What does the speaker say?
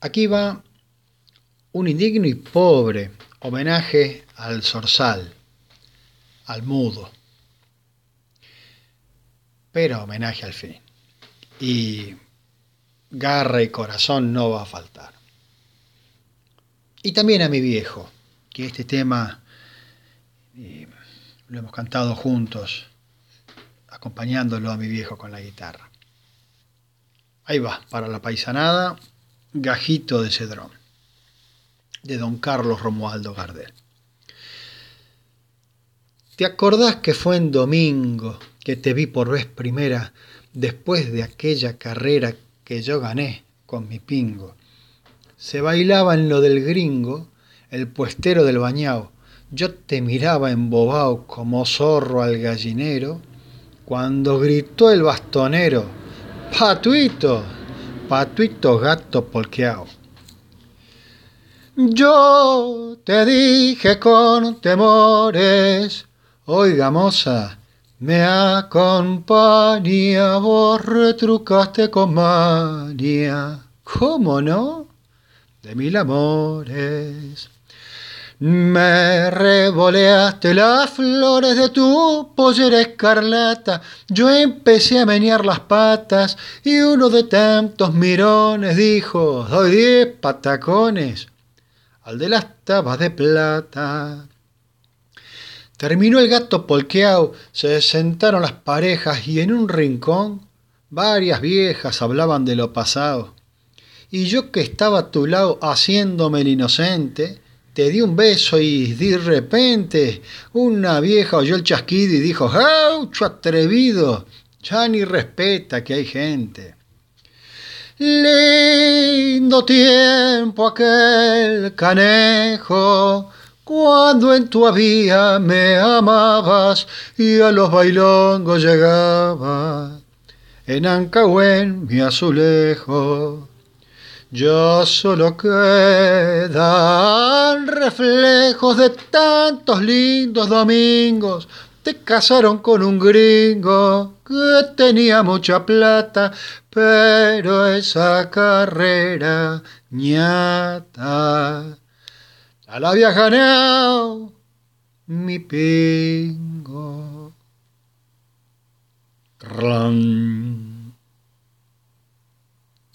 Aquí va un indigno y pobre homenaje al zorzal, al mudo, pero homenaje al fin. Y garra y corazón no va a faltar. Y también a mi viejo, que este tema eh, lo hemos cantado juntos, acompañándolo a mi viejo con la guitarra. Ahí va, para la paisanada, Gajito de Cedrón, de don Carlos Romualdo Gardel. ¿Te acordás que fue en domingo que te vi por vez primera después de aquella carrera que yo gané con mi pingo? Se bailaba en lo del gringo, el puestero del bañao. Yo te miraba embobado como zorro al gallinero, cuando gritó el bastonero, Patuito, patuito gato polqueao. Yo te dije con temores, oiga moza, me acompaña, vos retrucaste con manía. ¿Cómo no? De mil amores. Me revoleaste las flores de tu pollera escarlata. Yo empecé a menear las patas y uno de tantos mirones dijo: Doy diez patacones al de las tabas de plata. Terminó el gato polqueado, se sentaron las parejas y en un rincón varias viejas hablaban de lo pasado. Y yo que estaba a tu lado haciéndome el inocente, te di un beso y de repente una vieja oyó el chasquido y dijo, ¡Jaucho atrevido! Ya ni respeta que hay gente. Lindo tiempo aquel canejo, cuando en tu vía me amabas y a los bailongos llegaba. En Ancahuén mi azulejo ya solo quedan reflejos de tantos lindos domingos. Te casaron con un gringo que tenía mucha plata, pero esa carrera ñata ya la mi pingo.